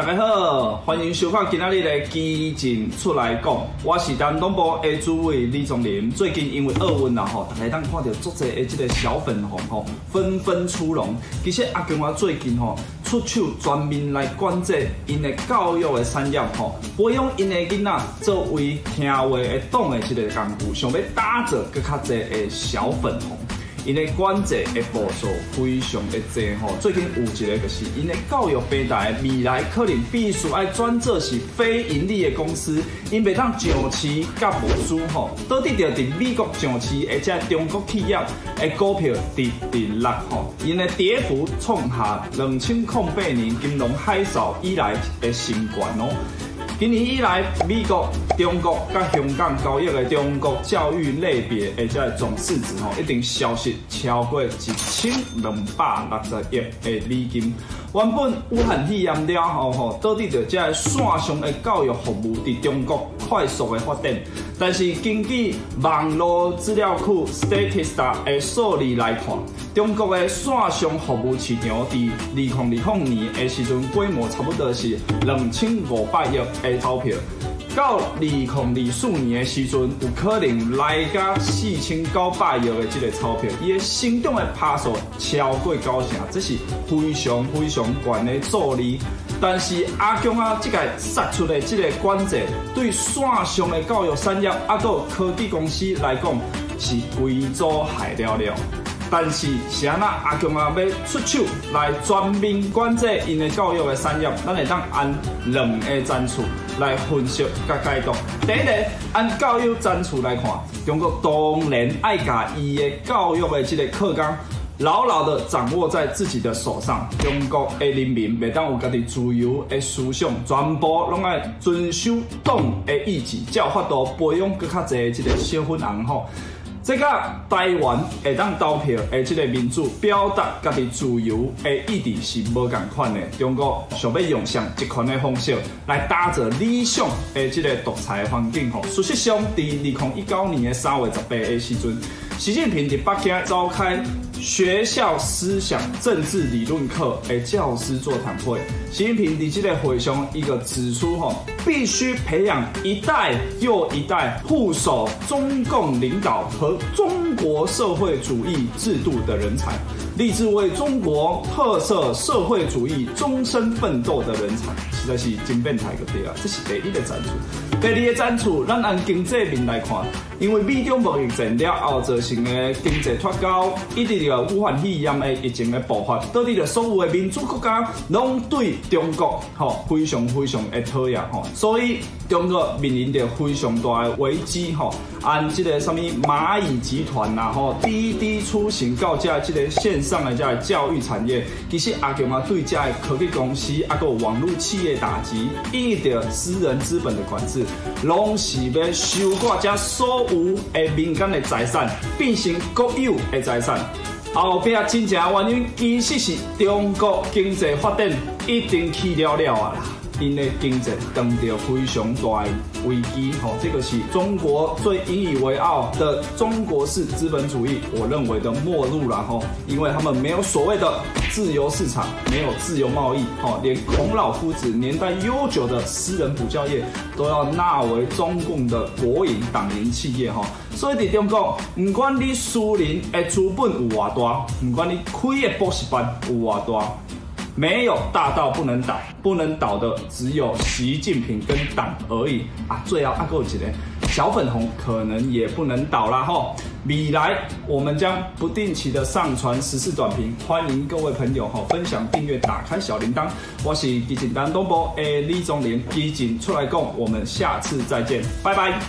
大家好，欢迎收看今仔日的基进出来讲，我是南东部的主委李宗林。最近因为奥运啦吼，大家当看到足侪的这个小粉红吼纷纷出笼。其实阿公我最近吼出手全面来管制因的教育的产业吼，培养因的囡仔作为听话的懂的这个功夫，想要打造更较侪的小粉红。因的管制的步数非常的多吼，最近有一个就是因的教育平台未来可能必须要转做是非盈利的公司，因袂当上市甲无输吼，倒伫着伫美国上市而且中国企业的股票直直落吼，因的跌幅创下两千零八年金融海啸以来的新高哦。今年以来，美国、中国甲香港交易的中国教育类别，而且总市值吼，一定消失超过一千两百六十亿的美金。原本武汉肺炎了后吼，到底着这线上的教育服务伫中国快速的发展。但是根据网络资料库 Statista 的数据来看，中国的线上服务市场伫二零二零年的时阵规模差不多是两千五百亿的钞票。到二零二四年的时阵，有可能来到四千九百亿的这个钞票，伊的成长的拍数超过九成，这是非常非常悬的助力。但是阿公啊，这个杀出的这个关键，对线上的教育产业啊，个科技公司来讲是贵州害了了。但是，是安那阿强啊，要出手来全面管制因的教育的产业，咱会当按两个战处来分析甲解读。第一个，按教育战处来看，中国当然爱甲伊的教育的这个课纲牢牢的掌握在自己的手上。中国的人民袂当有家己自由的思想，全部拢爱遵守党的意志，才有法度培养更较侪这个小粉红吼。这个台湾会当投票的这个民主表达家己自由的意志是无共款的。中国想要用上集权的方式来打造理想的这个独裁环境吼。事实上，伫二零一九年的三月十八的时阵，习近平在北京召开学校思想政治理论课的教师座谈会。习近平在这个会上一个指出吼，必须培养一代又一代护守中共领导和中国社会主义制度的人才，立志为中国特色社会主义终身奋斗的人才，实在是真变态个对啊！这是第一个战术。第二个战术，咱按经济面来看，因为美中贸易战了后造成的经济脱钩，以及这个武汉肺炎的疫情的爆发，导致了所有的民主国家拢对中国吼非常非常的讨厌吼，所以中国面临着非常大的危机吼。按这个什么蚂蚁集团呐吼，滴滴出行告价这个上的这个教育产业，其实阿强啊对这个科技公司啊个网络企业打击，以及私人资本的管制，拢是要收刮这所有的民间的财产，变成国有的财产。后边真正原因其实是中国经济发展已经起了了啊啦。因的经济遇到非常大危机，吼，这个是中国最引以为傲的中国式资本主义，我认为的末路了，吼，因为他们没有所谓的自由市场，没有自由贸易，吼，连孔老夫子年代悠久的私人补教业都要纳为中共的国营党营企业，吼，所以在中国，不管你私人的资本有多大，不管你开的补习班有多大。没有大到不能倒，不能倒的只有习近平跟党而已啊！最后阿够几嘞？小粉红可能也不能倒了哈。未来我们将不定期的上传时事短评，欢迎各位朋友哈分享、订阅、打开小铃铛。我是基进南东波诶李宗霖，基进出来讲，我们下次再见，拜拜。